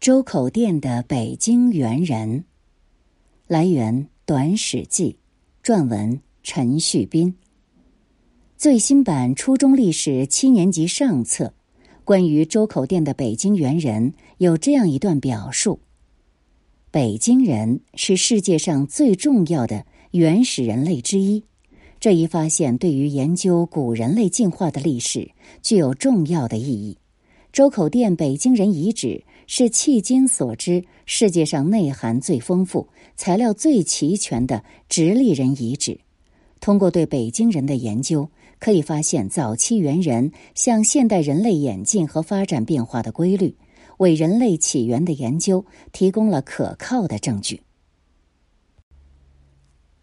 周口店的北京猿人。来源：《短史记》，撰文：陈旭斌。最新版初中历史七年级上册，关于周口店的北京猿人有这样一段表述：北京人是世界上最重要的原始人类之一。这一发现对于研究古人类进化的历史具有重要的意义。周口店北京人遗址是迄今所知世界上内涵最丰富、材料最齐全的直立人遗址。通过对北京人的研究，可以发现早期猿人向现代人类演进和发展变化的规律，为人类起源的研究提供了可靠的证据。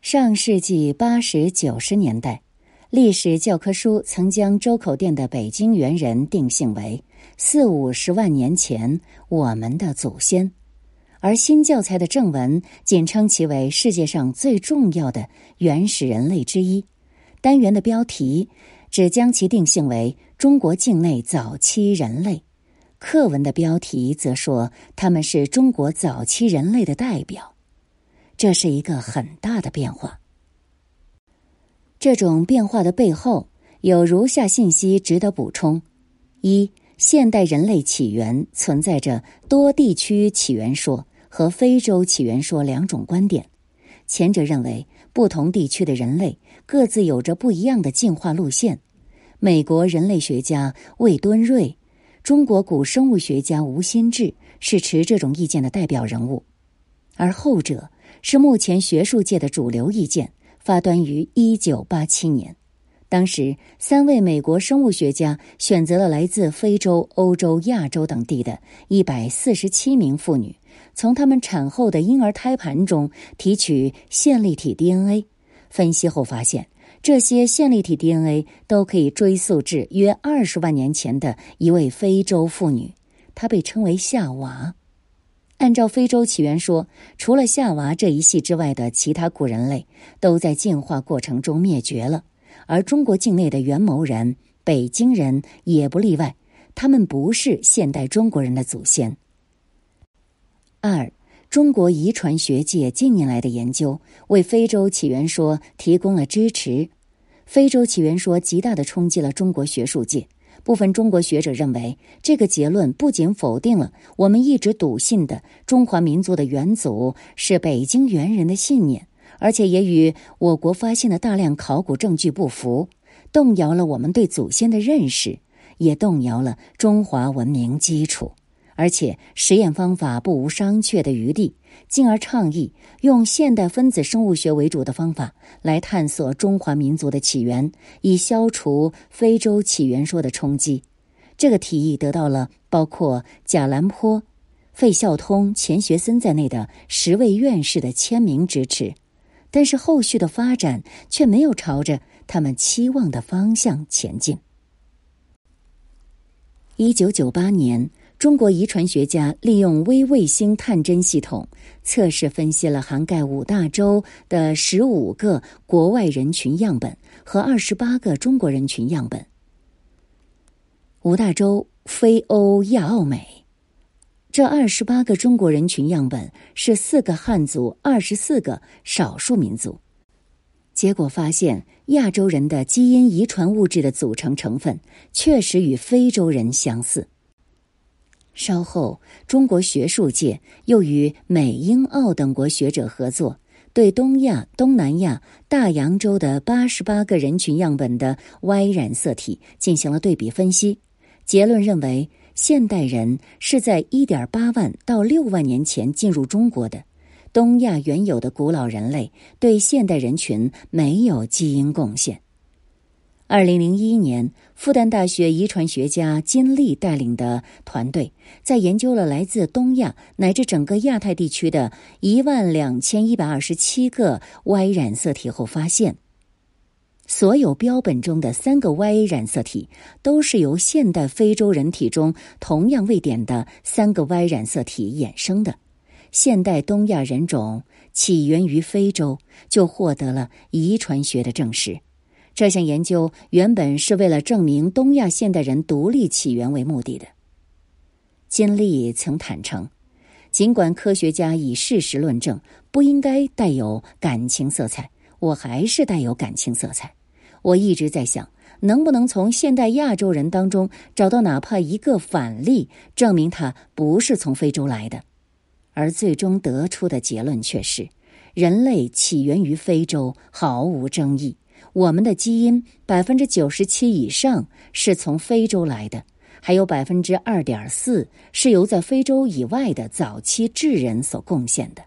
上世纪八十九十年代，历史教科书曾将周口店的北京猿人定性为。四五十万年前，我们的祖先，而新教材的正文仅称其为世界上最重要的原始人类之一。单元的标题只将其定性为中国境内早期人类，课文的标题则说他们是中国早期人类的代表。这是一个很大的变化。这种变化的背后有如下信息值得补充：一。现代人类起源存在着多地区起源说和非洲起源说两种观点。前者认为，不同地区的人类各自有着不一样的进化路线。美国人类学家魏敦瑞、中国古生物学家吴新志是持这种意见的代表人物，而后者是目前学术界的主流意见，发端于一九八七年。当时，三位美国生物学家选择了来自非洲、欧洲、亚洲等地的一百四十七名妇女，从她们产后的婴儿胎盘中提取线粒体 DNA。分析后发现，这些线粒体 DNA 都可以追溯至约二十万年前的一位非洲妇女，她被称为夏娃。按照非洲起源说，除了夏娃这一系之外的其他古人类都在进化过程中灭绝了。而中国境内的元谋人、北京人也不例外，他们不是现代中国人的祖先。二，中国遗传学界近年来的研究为非洲起源说提供了支持。非洲起源说极大的冲击了中国学术界，部分中国学者认为，这个结论不仅否定了我们一直笃信的中华民族的元祖是北京猿人的信念。而且也与我国发现的大量考古证据不符，动摇了我们对祖先的认识，也动摇了中华文明基础。而且实验方法不无商榷的余地，进而倡议用现代分子生物学为主的方法来探索中华民族的起源，以消除非洲起源说的冲击。这个提议得到了包括贾兰坡、费孝通、钱学森在内的十位院士的签名支持。但是后续的发展却没有朝着他们期望的方向前进。一九九八年，中国遗传学家利用微卫星探针系统测试分析了涵盖五大洲的十五个国外人群样本和二十八个中国人群样本。五大洲：非欧、亚、澳、美。这二十八个中国人群样本是四个汉族、二十四个少数民族。结果发现，亚洲人的基因遗传物质的组成成分确实与非洲人相似。稍后，中国学术界又与美、英、澳等国学者合作，对东亚、东南亚、大洋洲的八十八个人群样本的 Y 染色体进行了对比分析，结论认为。现代人是在一点八万到六万年前进入中国的，东亚原有的古老人类对现代人群没有基因贡献。二零零一年，复旦大学遗传学家金立带领的团队在研究了来自东亚乃至整个亚太地区的一万两千一百二十七个 Y 染色体后发现。所有标本中的三个 Y 染色体都是由现代非洲人体中同样位点的三个 Y 染色体衍生的。现代东亚人种起源于非洲，就获得了遗传学的证实。这项研究原本是为了证明东亚现代人独立起源为目的的。金立曾坦诚，尽管科学家以事实论证不应该带有感情色彩，我还是带有感情色彩。我一直在想，能不能从现代亚洲人当中找到哪怕一个反例，证明他不是从非洲来的。而最终得出的结论却是，人类起源于非洲，毫无争议。我们的基因百分之九十七以上是从非洲来的，还有百分之二点四是由在非洲以外的早期智人所贡献的。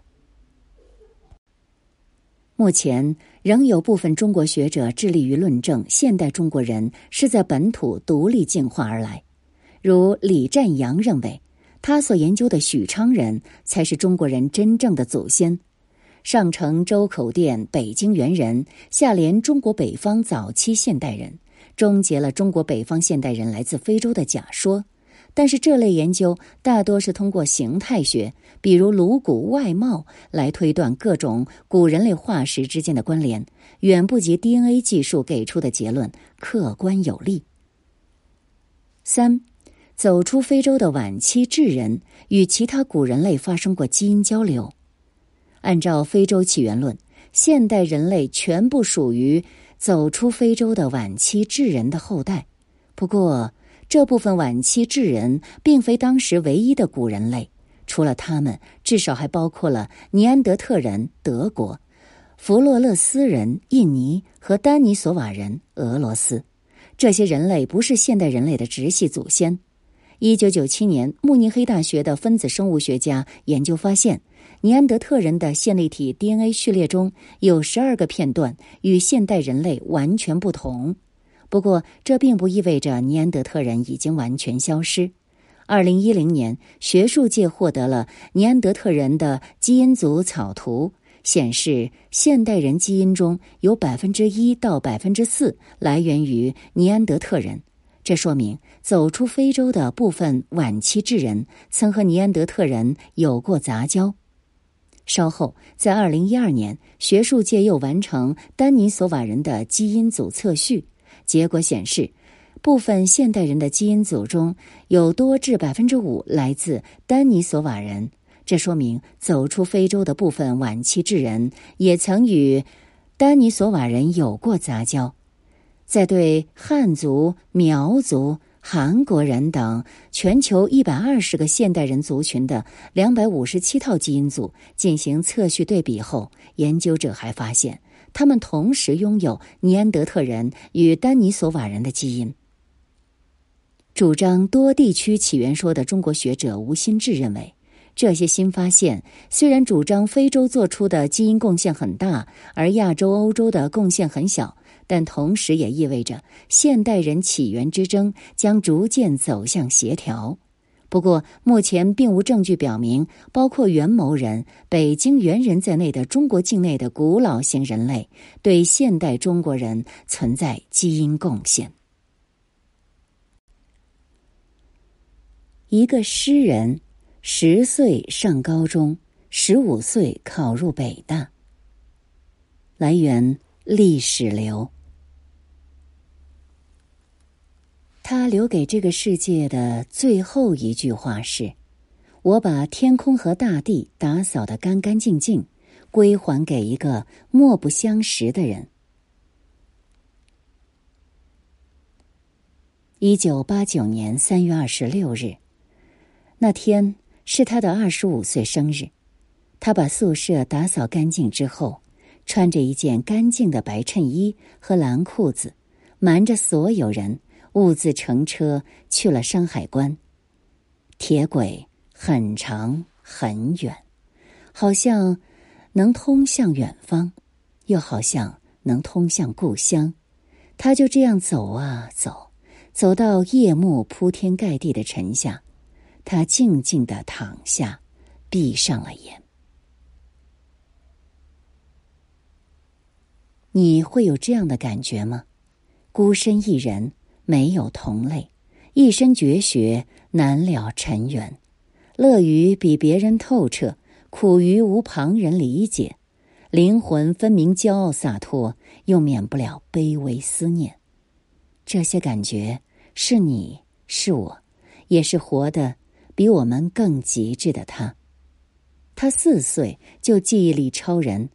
目前仍有部分中国学者致力于论证现代中国人是在本土独立进化而来，如李占阳认为。他所研究的许昌人才是中国人真正的祖先，上承周口店北京猿人，下连中国北方早期现代人，终结了中国北方现代人来自非洲的假说。但是这类研究大多是通过形态学，比如颅骨外貌来推断各种古人类化石之间的关联，远不及 DNA 技术给出的结论客观有力。三。走出非洲的晚期智人与其他古人类发生过基因交流。按照非洲起源论，现代人类全部属于走出非洲的晚期智人的后代。不过，这部分晚期智人并非当时唯一的古人类，除了他们，至少还包括了尼安德特人（德国）、弗洛勒斯人（印尼）和丹尼索瓦人（俄罗斯）。这些人类不是现代人类的直系祖先。一九九七年，慕尼黑大学的分子生物学家研究发现，尼安德特人的线粒体 DNA 序列中有十二个片段与现代人类完全不同。不过，这并不意味着尼安德特人已经完全消失。二零一零年，学术界获得了尼安德特人的基因组草图，显示现代人基因中有百分之一到百分之四来源于尼安德特人。这说明，走出非洲的部分晚期智人曾和尼安德特人有过杂交。稍后，在二零一二年，学术界又完成丹尼索瓦人的基因组测序，结果显示，部分现代人的基因组中有多至百分之五来自丹尼索瓦人。这说明，走出非洲的部分晚期智人也曾与丹尼索瓦人有过杂交。在对汉族、苗族、韩国人等全球一百二十个现代人族群的两百五十七套基因组进行测序对比后，研究者还发现，他们同时拥有尼安德特人与丹尼索瓦人的基因。主张多地区起源说的中国学者吴新志认为，这些新发现虽然主张非洲做出的基因贡献很大，而亚洲、欧洲的贡献很小。但同时也意味着现代人起源之争将逐渐走向协调。不过，目前并无证据表明，包括元谋人、北京猿人在内的中国境内的古老型人类对现代中国人存在基因贡献。一个诗人，十岁上高中，十五岁考入北大。来源：历史流。他留给这个世界的最后一句话是：“我把天空和大地打扫得干干净净，归还给一个莫不相识的人。”一九八九年三月二十六日，那天是他的二十五岁生日。他把宿舍打扫干净之后，穿着一件干净的白衬衣和蓝裤子，瞒着所有人。兀自乘车去了山海关。铁轨很长很远，好像能通向远方，又好像能通向故乡。他就这样走啊走，走到夜幕铺天盖地的沉下，他静静的躺下，闭上了眼。你会有这样的感觉吗？孤身一人。没有同类，一身绝学难了尘缘，乐于比别人透彻，苦于无旁人理解，灵魂分明骄傲洒脱，又免不了卑微思念。这些感觉是你是我，也是活的比我们更极致的他。他四岁就记忆力超人。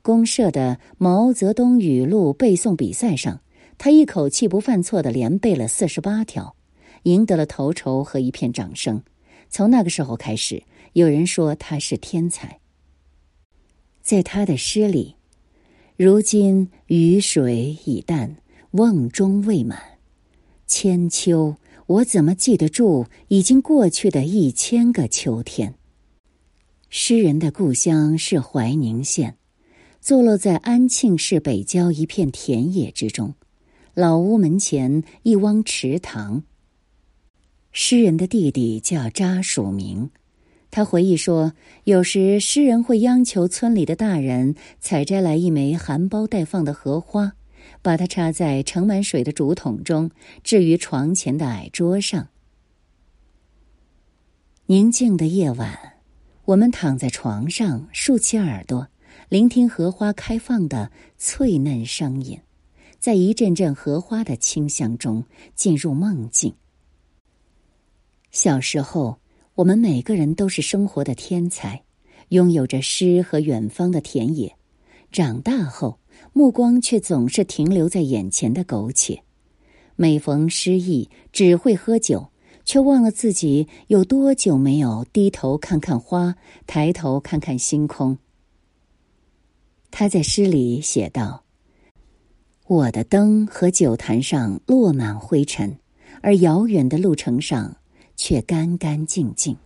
公社的毛泽东语录背诵比赛上，他一口气不犯错的连背了四十八条，赢得了头筹和一片掌声。从那个时候开始，有人说他是天才。在他的诗里，如今雨水已淡，瓮中未满，千秋。我怎么记得住已经过去的一千个秋天？诗人的故乡是怀宁县，坐落在安庆市北郊一片田野之中。老屋门前一汪池塘。诗人的弟弟叫查曙明，他回忆说，有时诗人会央求村里的大人采摘来一枚含苞待放的荷花。把它插在盛满水的竹筒中，置于床前的矮桌上。宁静的夜晚，我们躺在床上，竖起耳朵，聆听荷花开放的脆嫩声音，在一阵阵荷花的清香中进入梦境。小时候，我们每个人都是生活的天才，拥有着诗和远方的田野。长大后。目光却总是停留在眼前的苟且，每逢失意只会喝酒，却忘了自己有多久没有低头看看花，抬头看看星空。他在诗里写道：“我的灯和酒坛上落满灰尘，而遥远的路程上却干干净净。”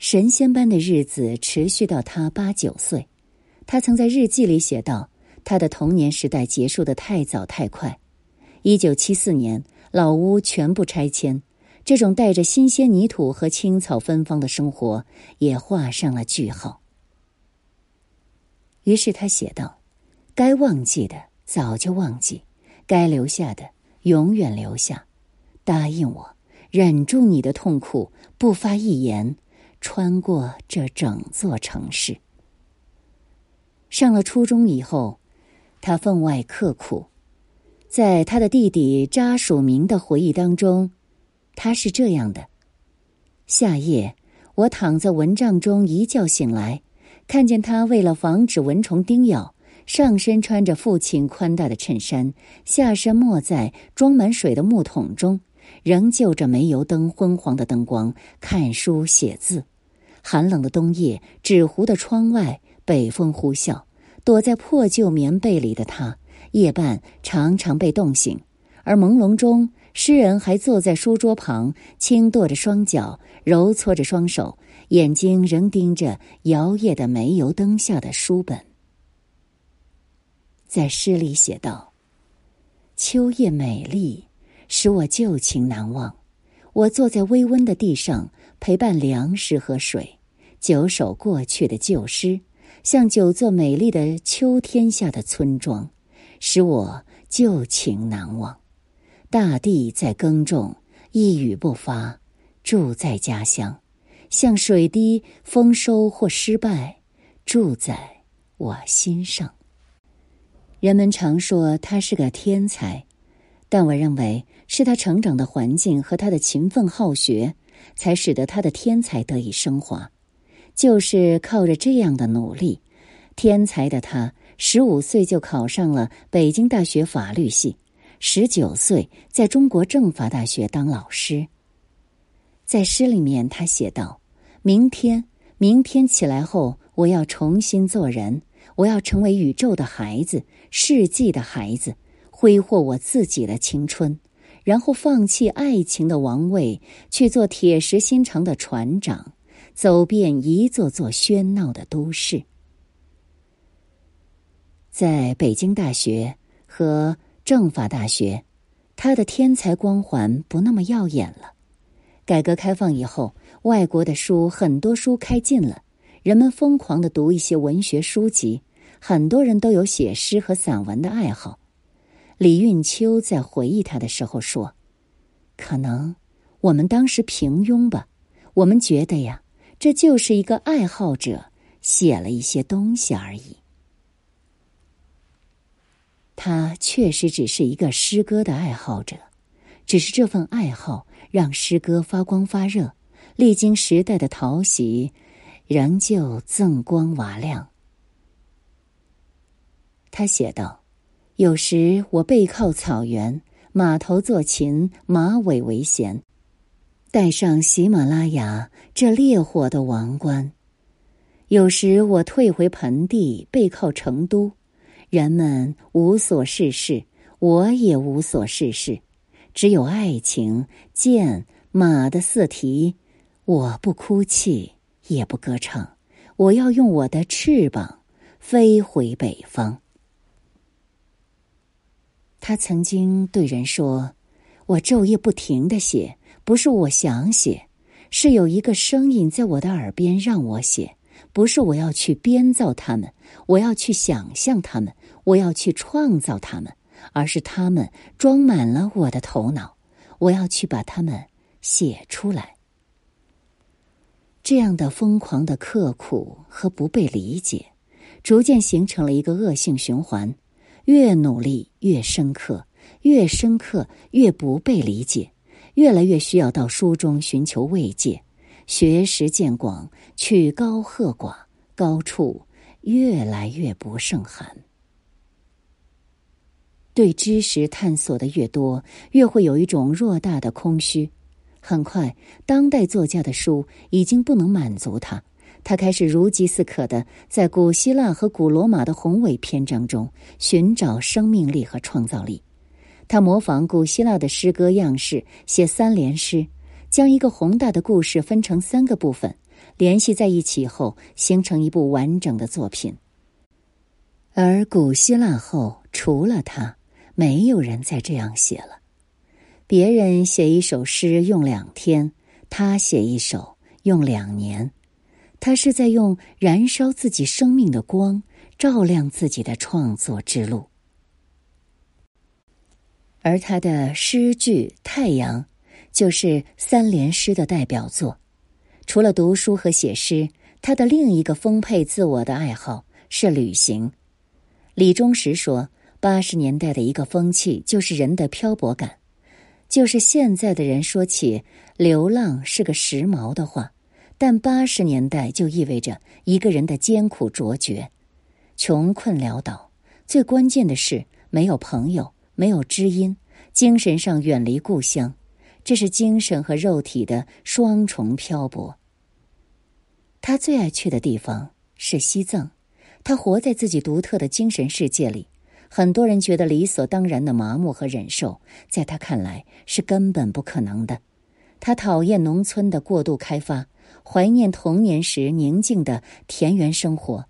神仙般的日子持续到他八九岁。他曾在日记里写道：“他的童年时代结束的太早太快。”一九七四年，老屋全部拆迁，这种带着新鲜泥土和青草芬芳的生活也画上了句号。于是他写道：“该忘记的早就忘记，该留下的永远留下。答应我，忍住你的痛苦，不发一言，穿过这整座城市。”上了初中以后，他分外刻苦。在他的弟弟查曙明的回忆当中，他是这样的：夏夜，我躺在蚊帐中，一觉醒来，看见他为了防止蚊虫叮咬，上身穿着父亲宽大的衬衫，下身没在装满水的木桶中，仍就着煤油灯昏黄的灯光看书写字。寒冷的冬夜，纸糊的窗外。北风呼啸，躲在破旧棉被里的他，夜半常常被冻醒。而朦胧中，诗人还坐在书桌旁，轻跺着双脚，揉搓着双手，眼睛仍盯着摇曳的煤油灯下的书本。在诗里写道：“秋夜美丽，使我旧情难忘。我坐在微温的地上，陪伴粮食和水，九首过去的旧诗。”像九座美丽的秋天下的村庄，使我旧情难忘。大地在耕种，一语不发，住在家乡，像水滴丰收或失败，住在我心上。人们常说他是个天才，但我认为是他成长的环境和他的勤奋好学，才使得他的天才得以升华。就是靠着这样的努力，天才的他十五岁就考上了北京大学法律系，十九岁在中国政法大学当老师。在诗里面，他写道：“明天，明天起来后，我要重新做人，我要成为宇宙的孩子，世纪的孩子，挥霍我自己的青春，然后放弃爱情的王位，去做铁石心肠的船长。”走遍一座座喧闹的都市，在北京大学和政法大学，他的天才光环不那么耀眼了。改革开放以后，外国的书很多书开禁了，人们疯狂的读一些文学书籍，很多人都有写诗和散文的爱好。李运秋在回忆他的时候说：“可能我们当时平庸吧，我们觉得呀。”这就是一个爱好者写了一些东西而已。他确实只是一个诗歌的爱好者，只是这份爱好让诗歌发光发热，历经时代的淘洗，仍旧锃光瓦亮。他写道：“有时我背靠草原，马头做琴，马尾为弦，带上喜马拉雅这烈火的王冠。有时我退回盆地，背靠成都，人们无所事事，我也无所事事，只有爱情、剑、马的四蹄。我不哭泣，也不歌唱，我要用我的翅膀飞回北方。”他曾经对人说：“我昼夜不停的写，不是我想写，是有一个声音在我的耳边让我写；不是我要去编造他们，我要去想象他们，我要去创造他们，而是他们装满了我的头脑，我要去把他们写出来。”这样的疯狂的刻苦和不被理解，逐渐形成了一个恶性循环。越努力越深刻，越深刻越不被理解，越来越需要到书中寻求慰藉，学识渐广，曲高和寡，高处越来越不胜寒。对知识探索的越多，越会有一种偌大的空虚。很快，当代作家的书已经不能满足他。他开始如饥似渴的在古希腊和古罗马的宏伟篇章中寻找生命力和创造力。他模仿古希腊的诗歌样式写三联诗，将一个宏大的故事分成三个部分，联系在一起后形成一部完整的作品。而古希腊后，除了他，没有人再这样写了。别人写一首诗用两天，他写一首用两年。他是在用燃烧自己生命的光，照亮自己的创作之路。而他的诗句《太阳》，就是三联诗的代表作。除了读书和写诗，他的另一个丰沛自我的爱好是旅行。李忠实说：“八十年代的一个风气，就是人的漂泊感，就是现在的人说起流浪是个时髦的话。”但八十年代就意味着一个人的艰苦卓绝，穷困潦倒。最关键的是没有朋友，没有知音，精神上远离故乡。这是精神和肉体的双重漂泊。他最爱去的地方是西藏，他活在自己独特的精神世界里。很多人觉得理所当然的麻木和忍受，在他看来是根本不可能的。他讨厌农村的过度开发。怀念童年时宁静的田园生活，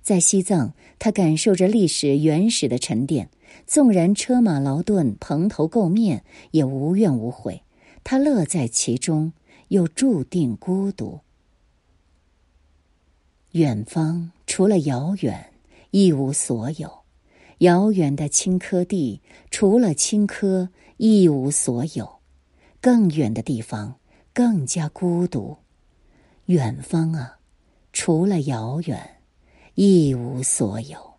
在西藏，他感受着历史原始的沉淀。纵然车马劳顿、蓬头垢面，也无怨无悔。他乐在其中，又注定孤独。远方除了遥远，一无所有；遥远的青稞地，除了青稞，一无所有。更远的地方，更加孤独。远方啊，除了遥远，一无所有。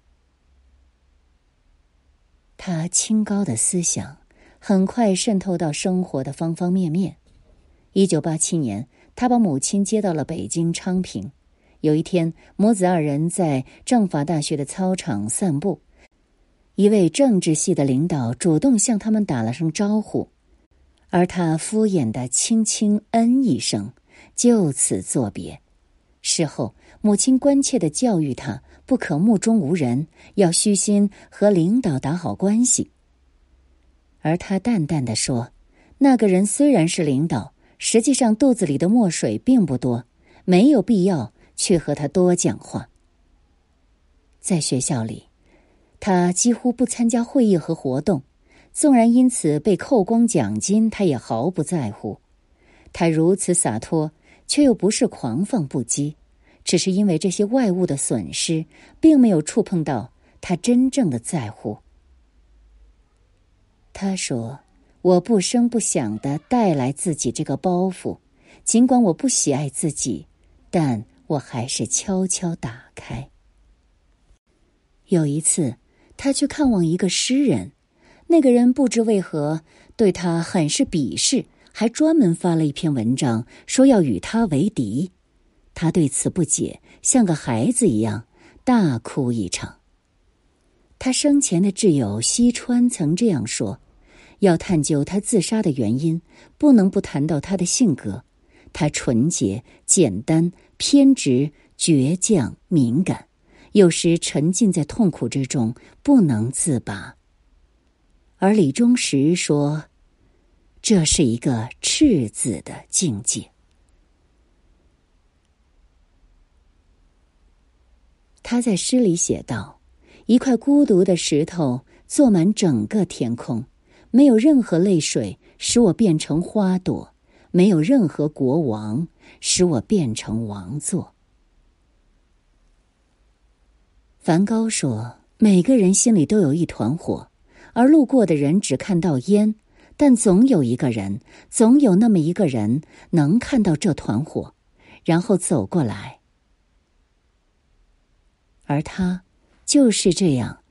他清高的思想很快渗透到生活的方方面面。一九八七年，他把母亲接到了北京昌平。有一天，母子二人在政法大学的操场散步，一位政治系的领导主动向他们打了声招呼，而他敷衍的轻轻嗯一声。就此作别。事后，母亲关切的教育他，不可目中无人，要虚心和领导打好关系。而他淡淡的说：“那个人虽然是领导，实际上肚子里的墨水并不多，没有必要去和他多讲话。”在学校里，他几乎不参加会议和活动，纵然因此被扣光奖金，他也毫不在乎。他如此洒脱，却又不是狂放不羁，只是因为这些外物的损失，并没有触碰到他真正的在乎。他说：“我不声不响的带来自己这个包袱，尽管我不喜爱自己，但我还是悄悄打开。”有一次，他去看望一个诗人，那个人不知为何对他很是鄙视。还专门发了一篇文章，说要与他为敌。他对此不解，像个孩子一样大哭一场。他生前的挚友西川曾这样说：“要探究他自杀的原因，不能不谈到他的性格。他纯洁、简单、偏执、倔强、敏感，有时沉浸在痛苦之中不能自拔。”而李忠实说：“这是一个赤子的境界。”他在诗里写道：“一块孤独的石头坐满整个天空，没有任何泪水使我变成花朵，没有任何国王使我变成王座。”梵高说：“每个人心里都有一团火，而路过的人只看到烟，但总有一个人，总有那么一个人能看到这团火，然后走过来。”而他就是这样，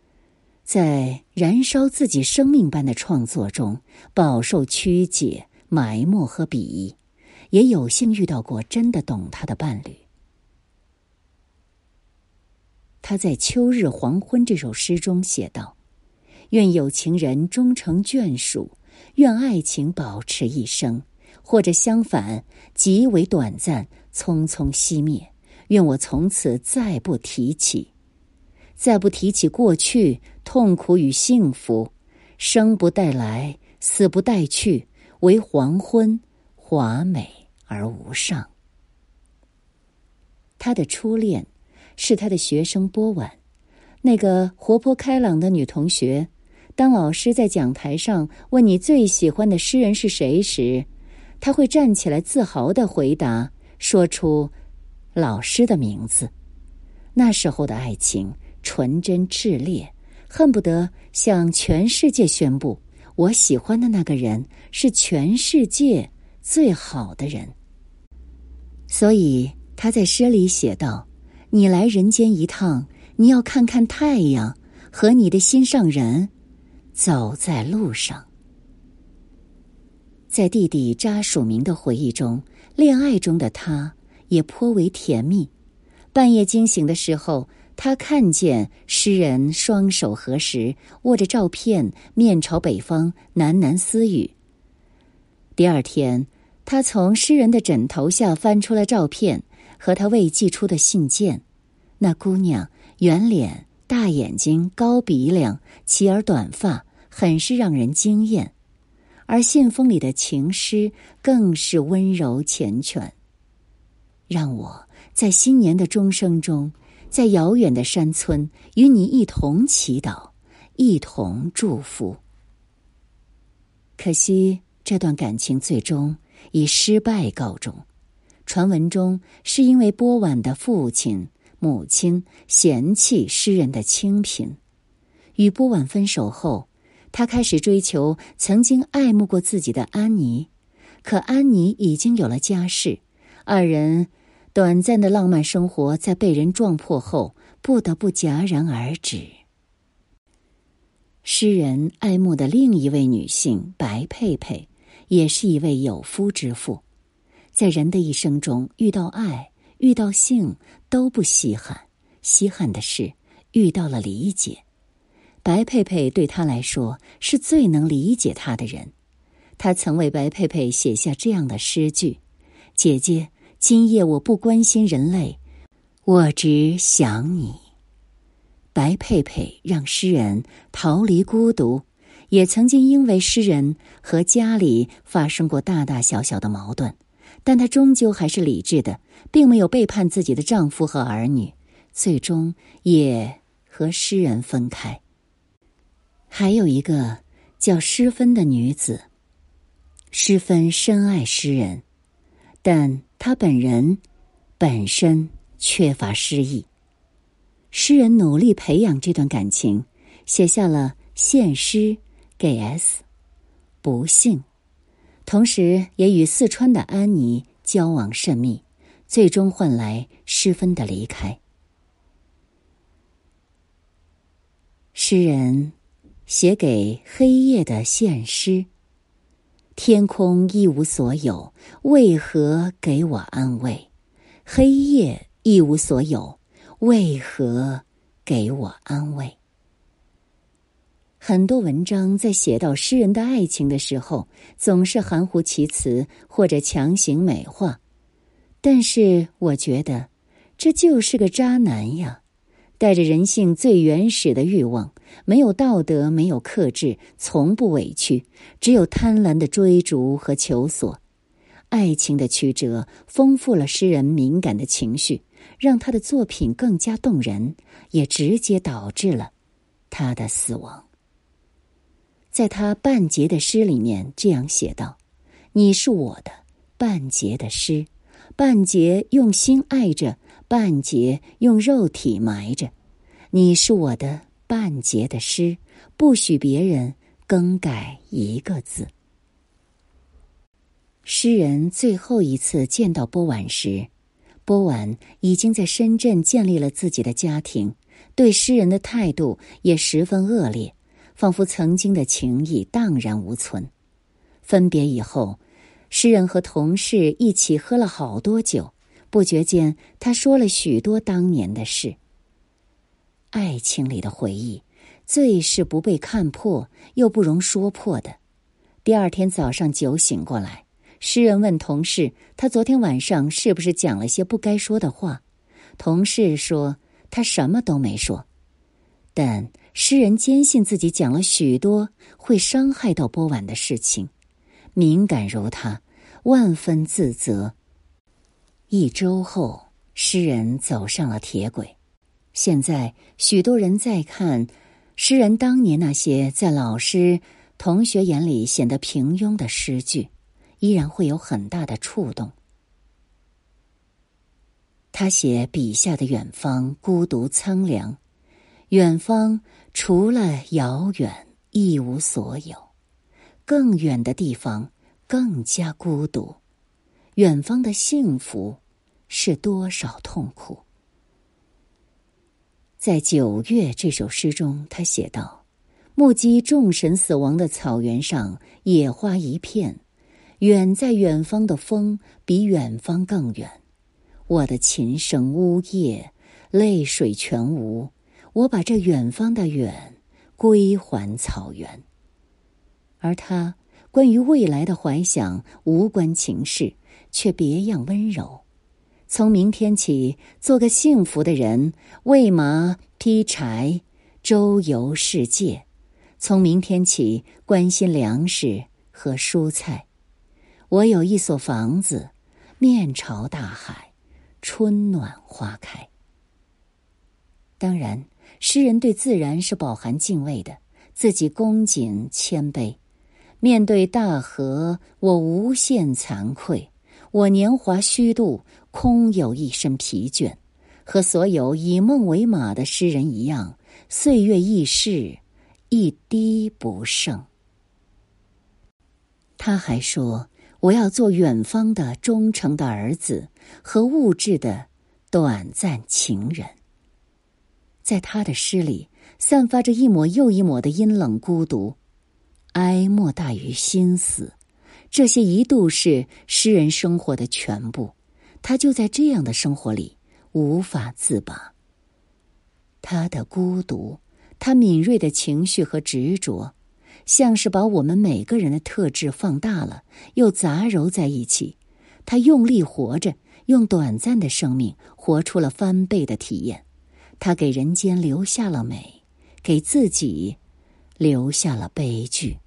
在燃烧自己生命般的创作中，饱受曲解、埋没和鄙夷，也有幸遇到过真的懂他的伴侣。他在《秋日黄昏》这首诗中写道：“愿有情人终成眷属，愿爱情保持一生，或者相反，极为短暂，匆匆熄灭。”愿我从此再不提起，再不提起过去痛苦与幸福，生不带来，死不带去，唯黄昏华美而无上。他的初恋是他的学生波婉，那个活泼开朗的女同学。当老师在讲台上问你最喜欢的诗人是谁时，他会站起来自豪的回答，说出。老师的名字，那时候的爱情纯真炽烈，恨不得向全世界宣布：我喜欢的那个人是全世界最好的人。所以他在诗里写道：“你来人间一趟，你要看看太阳和你的心上人，走在路上。”在弟弟扎署明的回忆中，恋爱中的他。也颇为甜蜜。半夜惊醒的时候，他看见诗人双手合十，握着照片，面朝北方，喃喃私语。第二天，他从诗人的枕头下翻出了照片和他未寄出的信件。那姑娘圆脸、大眼睛、高鼻梁、齐耳短发，很是让人惊艳。而信封里的情诗更是温柔缱绻。让我在新年的钟声中，在遥远的山村与你一同祈祷，一同祝福。可惜这段感情最终以失败告终。传闻中是因为波婉的父亲、母亲嫌弃诗人的清贫。与波婉分手后，他开始追求曾经爱慕过自己的安妮，可安妮已经有了家室，二人。短暂的浪漫生活在被人撞破后，不得不戛然而止。诗人爱慕的另一位女性白佩佩，也是一位有夫之妇。在人的一生中，遇到爱、遇到性都不稀罕，稀罕的是遇到了理解。白佩佩对他来说是最能理解他的人。他曾为白佩佩写下这样的诗句：“姐姐。”今夜我不关心人类，我只想你。白佩佩让诗人逃离孤独，也曾经因为诗人和家里发生过大大小小的矛盾，但她终究还是理智的，并没有背叛自己的丈夫和儿女，最终也和诗人分开。还有一个叫诗芬的女子，诗芬深爱诗人。但她本人本身缺乏诗意。诗人努力培养这段感情，写下了献诗给 S，不幸，同时也与四川的安妮交往甚密，最终换来诗芬的离开。诗人写给黑夜的献诗。天空一无所有，为何给我安慰？黑夜一无所有，为何给我安慰？很多文章在写到诗人的爱情的时候，总是含糊其辞或者强行美化。但是我觉得，这就是个渣男呀，带着人性最原始的欲望，没有道德，没有克制，从不委屈，只有贪婪的追逐和求索。爱情的曲折丰富了诗人敏感的情绪，让他的作品更加动人，也直接导致了他的死亡。在他半截的诗里面这样写道：“你是我的半截的诗，半截用心爱着，半截用肉体埋着。你是我的半截的诗，不许别人更改一个字。”诗人最后一次见到波婉时，波婉已经在深圳建立了自己的家庭，对诗人的态度也十分恶劣。仿佛曾经的情谊荡然无存。分别以后，诗人和同事一起喝了好多酒，不觉间他说了许多当年的事。爱情里的回忆，最是不被看破又不容说破的。第二天早上酒醒过来，诗人问同事：“他昨天晚上是不是讲了些不该说的话？”同事说：“他什么都没说。”但。诗人坚信自己讲了许多会伤害到波婉的事情，敏感如他，万分自责。一周后，诗人走上了铁轨。现在，许多人在看诗人当年那些在老师、同学眼里显得平庸的诗句，依然会有很大的触动。他写笔下的远方，孤独苍凉，远方。除了遥远，一无所有；更远的地方更加孤独。远方的幸福是多少痛苦？在《九月》这首诗中，他写道：“目击众神死亡的草原上，野花一片。远在远方的风，比远方更远。我的琴声呜咽，泪水全无。”我把这远方的远归还草原，而他关于未来的怀想无关情事，却别样温柔。从明天起，做个幸福的人，喂马劈柴，周游世界。从明天起，关心粮食和蔬菜。我有一所房子，面朝大海，春暖花开。当然。诗人对自然是饱含敬畏的，自己恭谨谦卑。面对大河，我无限惭愧。我年华虚度，空有一身疲倦。和所有以梦为马的诗人一样，岁月易逝，一滴不剩。他还说：“我要做远方的忠诚的儿子和物质的短暂情人。”在他的诗里，散发着一抹又一抹的阴冷孤独，哀莫大于心死。这些一度是诗人生活的全部，他就在这样的生活里无法自拔。他的孤独，他敏锐的情绪和执着，像是把我们每个人的特质放大了，又杂糅在一起。他用力活着，用短暂的生命活出了翻倍的体验。他给人间留下了美，给自己留下了悲剧。